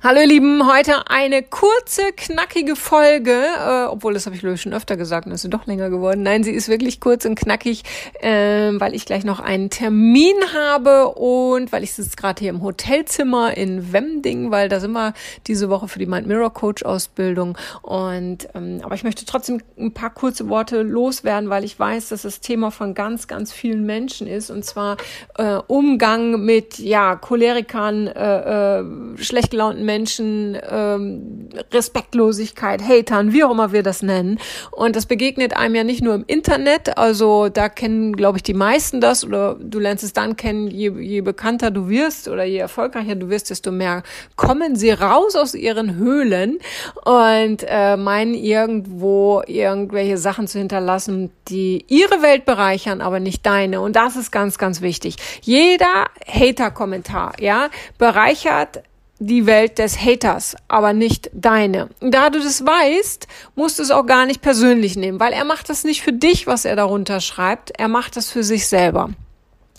Hallo ihr Lieben, heute eine kurze, knackige Folge, äh, obwohl das habe ich glaube schon öfter gesagt und ist doch länger geworden. Nein, sie ist wirklich kurz und knackig, äh, weil ich gleich noch einen Termin habe und weil ich sitze gerade hier im Hotelzimmer in Wemding, weil da sind wir diese Woche für die Mind Mirror Coach Ausbildung und ähm, aber ich möchte trotzdem ein paar kurze Worte loswerden, weil ich weiß, dass das Thema von ganz, ganz vielen Menschen ist und zwar äh, Umgang mit ja Cholerikern, äh, äh, schlecht gelaunten Menschen, ähm, Respektlosigkeit, Hatern, wie auch immer wir das nennen. Und das begegnet einem ja nicht nur im Internet, also da kennen, glaube ich, die meisten das oder du lernst es dann kennen, je, je bekannter du wirst oder je erfolgreicher du wirst, desto mehr kommen sie raus aus ihren Höhlen und äh, meinen irgendwo irgendwelche Sachen zu hinterlassen, die ihre Welt bereichern, aber nicht deine. Und das ist ganz, ganz wichtig. Jeder Hater-Kommentar, ja, bereichert die Welt des Haters, aber nicht deine. Da du das weißt, musst du es auch gar nicht persönlich nehmen, weil er macht das nicht für dich, was er darunter schreibt, er macht das für sich selber.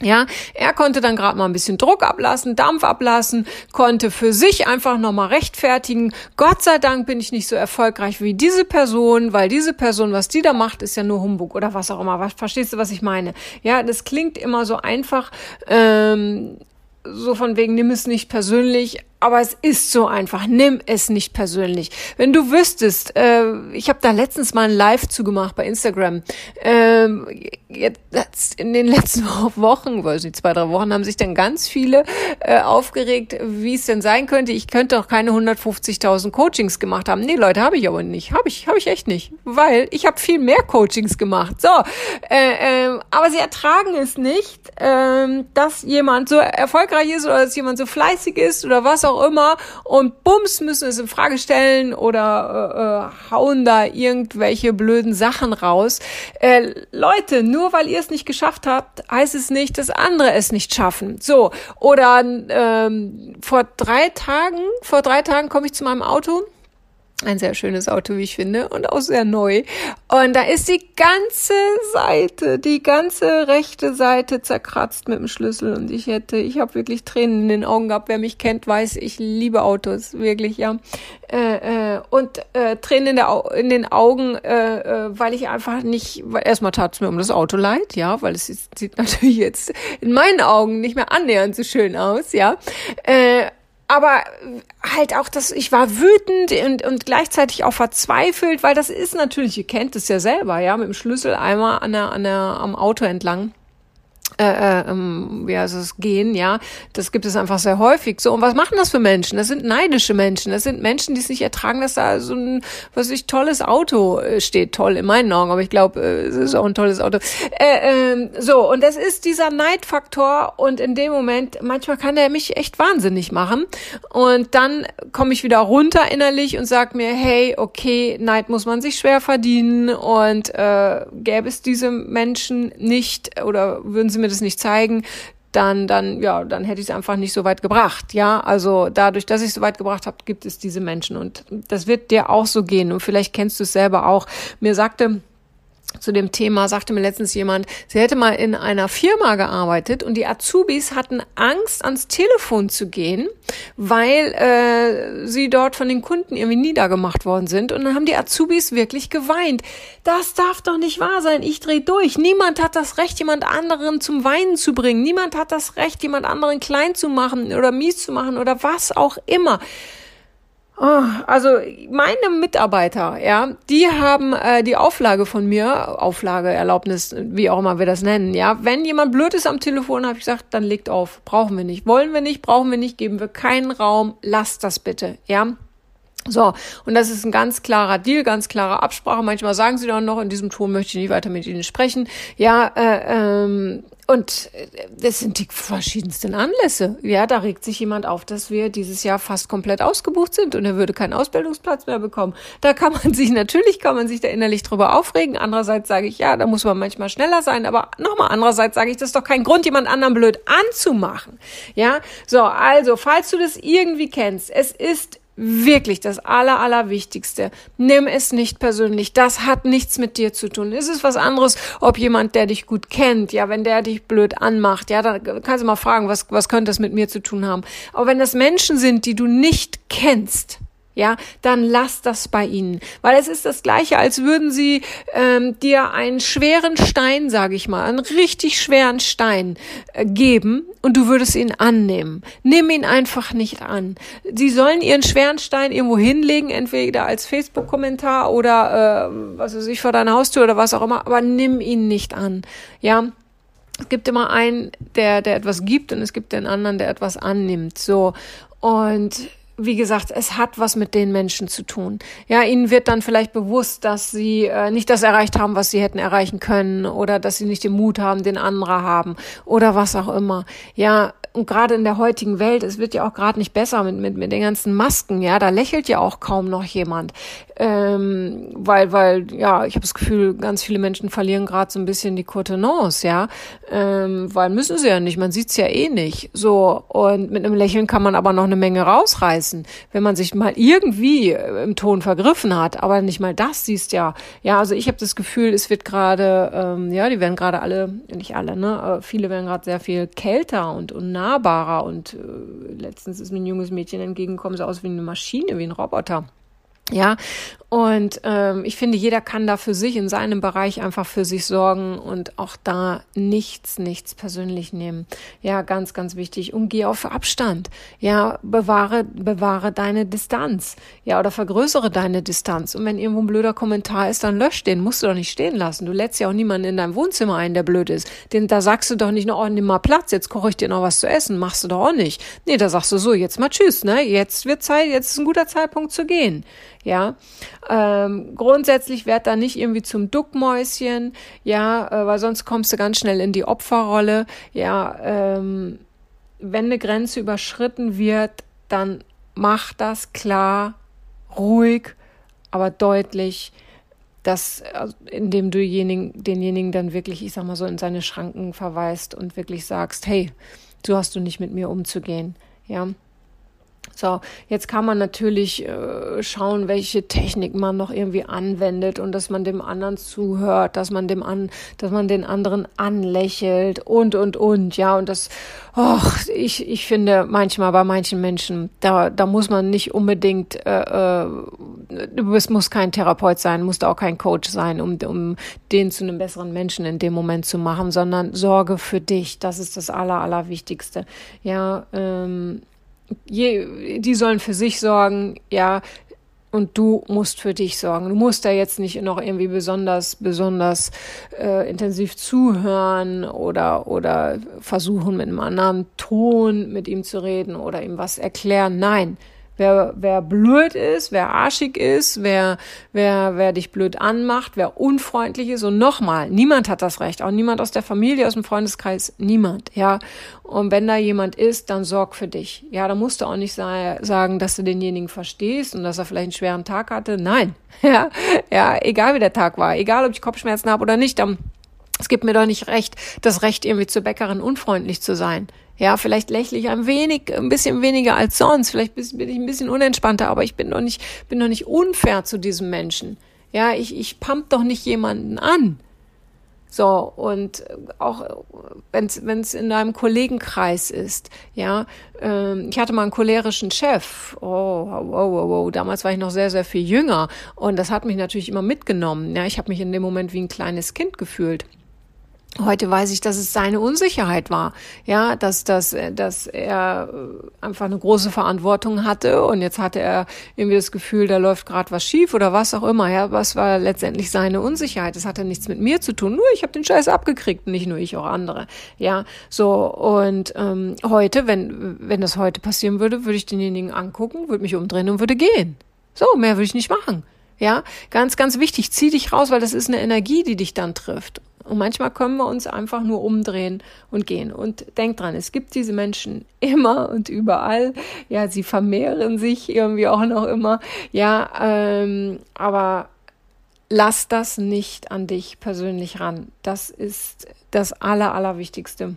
Ja, er konnte dann gerade mal ein bisschen Druck ablassen, Dampf ablassen, konnte für sich einfach nochmal rechtfertigen. Gott sei Dank bin ich nicht so erfolgreich wie diese Person, weil diese Person, was die da macht, ist ja nur Humbug oder was auch immer. Was, verstehst du, was ich meine? Ja, das klingt immer so einfach. Ähm, so von wegen, nimm es nicht persönlich, aber es ist so einfach. Nimm es nicht persönlich. Wenn du wüsstest, äh, ich habe da letztens mal ein Live zugemacht bei Instagram. Ähm, jetzt, in den letzten Wochen, weiß nicht, zwei, drei Wochen, haben sich dann ganz viele äh, aufgeregt, wie es denn sein könnte. Ich könnte doch keine 150.000 Coachings gemacht haben. Nee, Leute, habe ich aber nicht. Habe ich, habe ich echt nicht, weil ich habe viel mehr Coachings gemacht. So, äh, äh, aber sie ertragen es nicht, äh, dass jemand so erfolgreich ist oder dass jemand so fleißig ist oder was auch auch immer und bums müssen es in Frage stellen oder äh, äh, hauen da irgendwelche blöden Sachen raus. Äh, Leute, nur weil ihr es nicht geschafft habt, heißt es nicht, dass andere es nicht schaffen. So, oder ähm, vor drei Tagen, vor drei Tagen komme ich zu meinem Auto ein sehr schönes Auto, wie ich finde, und auch sehr neu. Und da ist die ganze Seite, die ganze rechte Seite zerkratzt mit dem Schlüssel. Und ich hätte, ich habe wirklich Tränen in den Augen gehabt. Wer mich kennt, weiß, ich liebe Autos, wirklich, ja. Äh, äh, und äh, Tränen in, der, in den Augen, äh, äh, weil ich einfach nicht, weil erstmal tat es mir um das Auto leid, ja, weil es sieht natürlich jetzt in meinen Augen nicht mehr annähernd so schön aus, ja. Aber halt auch das, ich war wütend und, und gleichzeitig auch verzweifelt, weil das ist natürlich, ihr kennt es ja selber, ja, mit dem Schlüssel einmal an der, an der, am Auto entlang äh, äh, ähm, wie heißt es, gehen, ja. Das gibt es einfach sehr häufig. So, und was machen das für Menschen? Das sind neidische Menschen. Das sind Menschen, die es nicht ertragen, dass da so ein, was ich, tolles Auto äh, steht. Toll in meinen Augen, aber ich glaube, äh, es ist auch ein tolles Auto. Äh, äh, so, und das ist dieser Neidfaktor und in dem Moment, manchmal kann der mich echt wahnsinnig machen. Und dann komme ich wieder runter innerlich und sag mir, hey, okay, Neid muss man sich schwer verdienen und äh, gäbe es diese Menschen nicht oder würden sie mir das nicht zeigen, dann, dann, ja, dann hätte ich es einfach nicht so weit gebracht. Ja, also dadurch, dass ich es so weit gebracht habe, gibt es diese Menschen und das wird dir auch so gehen und vielleicht kennst du es selber auch. Mir sagte zu dem Thema sagte mir letztens jemand, sie hätte mal in einer Firma gearbeitet und die Azubis hatten Angst, ans Telefon zu gehen, weil äh, sie dort von den Kunden irgendwie niedergemacht worden sind. Und dann haben die Azubis wirklich geweint. Das darf doch nicht wahr sein. Ich drehe durch. Niemand hat das Recht, jemand anderen zum Weinen zu bringen. Niemand hat das Recht, jemand anderen klein zu machen oder mies zu machen oder was auch immer. Oh, also meine Mitarbeiter, ja, die haben äh, die Auflage von mir, Auflage, Erlaubnis, wie auch immer wir das nennen, ja. Wenn jemand blöd ist am Telefon, habe ich gesagt, dann legt auf. Brauchen wir nicht. Wollen wir nicht, brauchen wir nicht, geben wir keinen Raum. Lasst das bitte, ja. So, und das ist ein ganz klarer Deal, ganz klare Absprache. Manchmal sagen sie dann noch, in diesem Ton möchte ich nicht weiter mit Ihnen sprechen. Ja, äh, ähm, und das sind die verschiedensten Anlässe. Ja, da regt sich jemand auf, dass wir dieses Jahr fast komplett ausgebucht sind und er würde keinen Ausbildungsplatz mehr bekommen. Da kann man sich, natürlich kann man sich da innerlich drüber aufregen. Andererseits sage ich, ja, da muss man manchmal schneller sein. Aber nochmal, andererseits sage ich, das ist doch kein Grund, jemand anderen blöd anzumachen. Ja, so, also, falls du das irgendwie kennst, es ist wirklich das Aller, Allerwichtigste. Nimm es nicht persönlich. Das hat nichts mit dir zu tun. Es ist was anderes, ob jemand, der dich gut kennt, ja, wenn der dich blöd anmacht, ja, dann kannst du mal fragen, was, was könnte das mit mir zu tun haben. Aber wenn das Menschen sind, die du nicht kennst, ja, dann lass das bei ihnen, weil es ist das gleiche, als würden sie ähm, dir einen schweren Stein, sage ich mal, einen richtig schweren Stein äh, geben und du würdest ihn annehmen. Nimm ihn einfach nicht an. Sie sollen ihren schweren Stein irgendwo hinlegen, entweder als Facebook-Kommentar oder äh, was weiß ich vor deiner Haustür oder was auch immer, aber nimm ihn nicht an. Ja, es gibt immer einen, der, der etwas gibt und es gibt den anderen, der etwas annimmt. So. Und wie gesagt, es hat was mit den Menschen zu tun. Ja, ihnen wird dann vielleicht bewusst, dass sie äh, nicht das erreicht haben, was sie hätten erreichen können oder dass sie nicht den Mut haben, den andere haben oder was auch immer. Ja, und gerade in der heutigen Welt, es wird ja auch gerade nicht besser mit, mit, mit den ganzen Masken, ja, da lächelt ja auch kaum noch jemand. Ähm, weil, weil, ja, ich habe das Gefühl, ganz viele Menschen verlieren gerade so ein bisschen die Contenance, ja. Ähm, weil müssen sie ja nicht, man sieht's ja eh nicht. So, und mit einem Lächeln kann man aber noch eine Menge rausreißen, wenn man sich mal irgendwie im Ton vergriffen hat, aber nicht mal das siehst ja. Ja, also ich habe das Gefühl, es wird gerade, ähm, ja, die werden gerade alle, nicht alle, ne, äh, viele werden gerade sehr viel kälter und, und nahbarer und äh, letztens ist mir ein junges Mädchen entgegengekommen, so aus wie eine Maschine, wie ein Roboter. Ja, und ähm, ich finde, jeder kann da für sich in seinem Bereich einfach für sich sorgen und auch da nichts, nichts persönlich nehmen. Ja, ganz, ganz wichtig. Und geh auf Abstand. Ja, bewahre, bewahre deine Distanz. Ja, oder vergrößere deine Distanz. Und wenn irgendwo ein blöder Kommentar ist, dann lösch den. Musst du doch nicht stehen lassen. Du lädst ja auch niemanden in deinem Wohnzimmer ein, der blöd ist. Den, da sagst du doch nicht oh, nimm mal Platz, jetzt koche ich dir noch was zu essen. Machst du doch auch nicht. Nee, da sagst du so, jetzt mal tschüss, ne? Jetzt wird Zeit, jetzt ist ein guter Zeitpunkt zu gehen. Ja, ähm, grundsätzlich werd da nicht irgendwie zum Duckmäuschen, ja, äh, weil sonst kommst du ganz schnell in die Opferrolle. Ja, ähm, wenn eine Grenze überschritten wird, dann mach das klar, ruhig, aber deutlich, dass, also, indem du denjenigen, denjenigen dann wirklich, ich sag mal so, in seine Schranken verweist und wirklich sagst, hey, so hast du nicht mit mir umzugehen, ja. So, jetzt kann man natürlich äh, schauen, welche Technik man noch irgendwie anwendet und dass man dem anderen zuhört, dass man dem an, dass man den anderen anlächelt und und und, ja, und das, och, ich ich finde manchmal bei manchen Menschen, da da muss man nicht unbedingt, äh, äh, bist, musst kein Therapeut sein, musst auch kein Coach sein, um um den zu einem besseren Menschen in dem Moment zu machen, sondern Sorge für dich, das ist das aller allerwichtigste, ja. Ähm, je, die sollen für sich sorgen, ja, und du musst für dich sorgen. Du musst da jetzt nicht noch irgendwie besonders, besonders äh, intensiv zuhören oder, oder versuchen, mit einem anderen Ton mit ihm zu reden oder ihm was erklären. Nein, Wer, wer blöd ist, wer arschig ist, wer, wer, wer dich blöd anmacht, wer unfreundlich ist. Und nochmal, niemand hat das Recht. Auch niemand aus der Familie, aus dem Freundeskreis, niemand, ja. Und wenn da jemand ist, dann sorg für dich. Ja, da musst du auch nicht sagen, dass du denjenigen verstehst und dass er vielleicht einen schweren Tag hatte. Nein. Ja, ja, egal wie der Tag war, egal ob ich Kopfschmerzen habe oder nicht, dann es gibt mir doch nicht recht, das Recht, irgendwie zur Bäckerin unfreundlich zu sein. Ja, vielleicht lächle ich ein wenig, ein bisschen weniger als sonst. Vielleicht bin ich ein bisschen unentspannter, aber ich bin doch nicht, bin doch nicht unfair zu diesem Menschen. Ja, ich, ich pump doch nicht jemanden an. So, und auch wenn es in deinem Kollegenkreis ist, ja, ähm, ich hatte mal einen cholerischen Chef, oh, wow, wow, wow, damals war ich noch sehr, sehr viel jünger und das hat mich natürlich immer mitgenommen, ja, ich habe mich in dem Moment wie ein kleines Kind gefühlt. Heute weiß ich, dass es seine Unsicherheit war, ja, dass, dass, dass er einfach eine große Verantwortung hatte und jetzt hatte er irgendwie das Gefühl, da läuft gerade was schief oder was auch immer, ja, was war letztendlich seine Unsicherheit? Das hatte nichts mit mir zu tun, nur ich habe den Scheiß abgekriegt, nicht nur ich, auch andere, ja, so und ähm, heute, wenn wenn das heute passieren würde, würde ich denjenigen angucken, würde mich umdrehen und würde gehen. So, mehr würde ich nicht machen. Ja, ganz, ganz wichtig, zieh dich raus, weil das ist eine Energie, die dich dann trifft. Und manchmal können wir uns einfach nur umdrehen und gehen. Und denk dran, es gibt diese Menschen immer und überall. Ja, sie vermehren sich irgendwie auch noch immer. Ja, ähm, aber lass das nicht an dich persönlich ran. Das ist das Aller, Allerwichtigste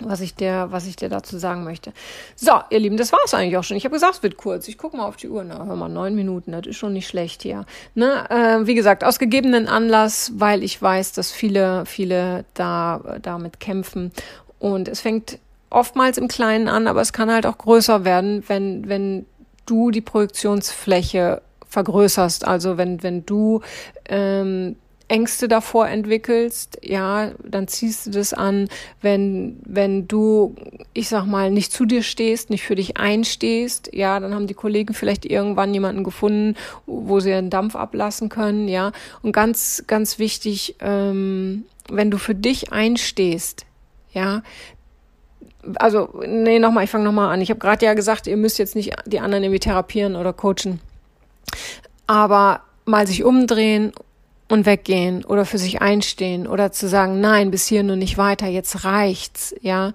was ich dir, was ich dir dazu sagen möchte. So, ihr Lieben, das war's eigentlich auch schon. Ich habe gesagt, es wird kurz. Ich gucke mal auf die Uhr. Na, hör mal, neun Minuten, das ist schon nicht schlecht hier. Ne? Äh, wie gesagt, aus gegebenen Anlass, weil ich weiß, dass viele, viele da damit kämpfen. Und es fängt oftmals im Kleinen an, aber es kann halt auch größer werden, wenn, wenn du die Projektionsfläche vergrößerst. Also wenn, wenn du ähm, Ängste davor entwickelst, ja, dann ziehst du das an, wenn, wenn du, ich sag mal, nicht zu dir stehst, nicht für dich einstehst, ja, dann haben die Kollegen vielleicht irgendwann jemanden gefunden, wo sie einen Dampf ablassen können, ja. Und ganz, ganz wichtig, ähm, wenn du für dich einstehst, ja, also, nee, nochmal, ich fange nochmal an. Ich habe gerade ja gesagt, ihr müsst jetzt nicht die anderen irgendwie therapieren oder coachen. Aber mal sich umdrehen und weggehen oder für sich einstehen oder zu sagen, nein, bis hier nur nicht weiter, jetzt reicht's, ja.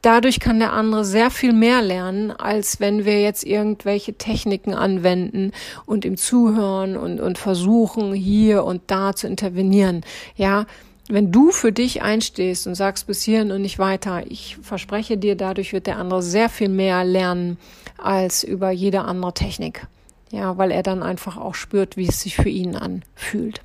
Dadurch kann der andere sehr viel mehr lernen, als wenn wir jetzt irgendwelche Techniken anwenden und ihm zuhören und, und versuchen, hier und da zu intervenieren, ja. Wenn du für dich einstehst und sagst bis hierhin und nicht weiter, ich verspreche dir, dadurch wird der andere sehr viel mehr lernen als über jede andere Technik. Ja, weil er dann einfach auch spürt, wie es sich für ihn anfühlt.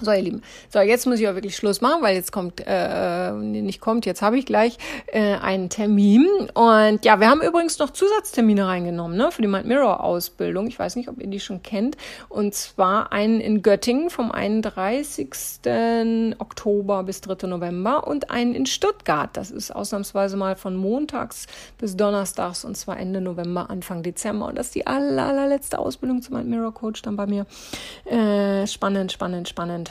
So, ihr Lieben. So, jetzt muss ich auch wirklich Schluss machen, weil jetzt kommt, äh, nicht kommt, jetzt habe ich gleich äh, einen Termin. Und ja, wir haben übrigens noch Zusatztermine reingenommen, ne, für die Mind Mirror Ausbildung. Ich weiß nicht, ob ihr die schon kennt. Und zwar einen in Göttingen vom 31. Oktober bis 3. November und einen in Stuttgart. Das ist ausnahmsweise mal von montags bis donnerstags und zwar Ende November, Anfang Dezember. Und das ist die aller, allerletzte Ausbildung zum Mind Mirror Coach dann bei mir. Äh, spannend, spannend, spannend.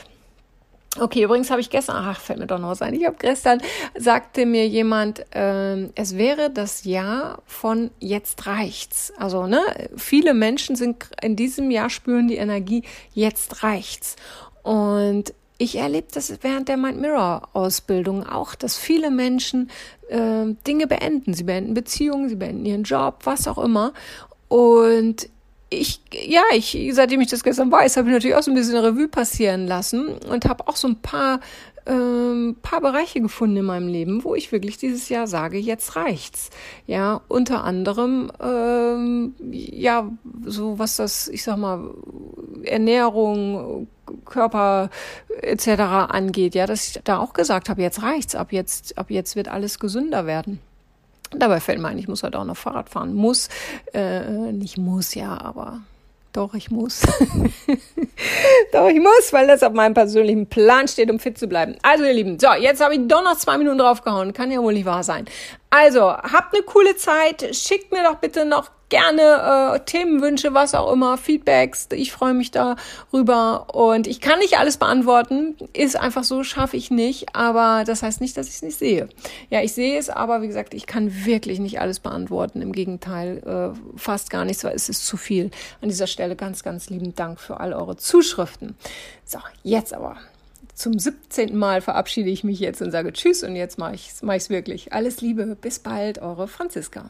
Okay, übrigens habe ich gestern, ach, fällt mir doch noch was ein. Ich habe gestern, sagte mir jemand, äh, es wäre das Jahr von jetzt reicht's. Also, ne, viele Menschen sind in diesem Jahr spüren die Energie, jetzt reicht's. Und ich erlebe das während der Mind Mirror Ausbildung auch, dass viele Menschen äh, Dinge beenden. Sie beenden Beziehungen, sie beenden ihren Job, was auch immer. Und ich, ja, ich, seitdem ich das gestern weiß, habe ich natürlich auch so ein bisschen Revue passieren lassen und habe auch so ein paar, ähm, paar Bereiche gefunden in meinem Leben, wo ich wirklich dieses Jahr sage, jetzt reicht's. Ja, unter anderem, ähm, ja, so was das, ich sag mal, Ernährung, Körper etc. angeht, ja, dass ich da auch gesagt habe, jetzt reicht's, ab jetzt, ab jetzt wird alles gesünder werden. Dabei fällt mir ein, ich muss halt auch noch Fahrrad fahren. Muss, äh, nicht muss, ja, aber doch, ich muss. doch, ich muss, weil das auf meinem persönlichen Plan steht, um fit zu bleiben. Also, ihr Lieben, so, jetzt habe ich doch noch zwei Minuten draufgehauen. Kann ja wohl nicht wahr sein. Also, habt eine coole Zeit. Schickt mir doch bitte noch gerne äh, Themenwünsche, was auch immer, Feedbacks. Ich freue mich darüber und ich kann nicht alles beantworten. Ist einfach so, schaffe ich nicht. Aber das heißt nicht, dass ich es nicht sehe. Ja, ich sehe es, aber wie gesagt, ich kann wirklich nicht alles beantworten. Im Gegenteil, äh, fast gar nichts, weil es ist zu viel. An dieser Stelle ganz, ganz lieben Dank für all eure Zuschriften. So, jetzt aber zum 17. Mal verabschiede ich mich jetzt und sage Tschüss und jetzt mache ich es mach wirklich. Alles Liebe, bis bald, eure Franziska.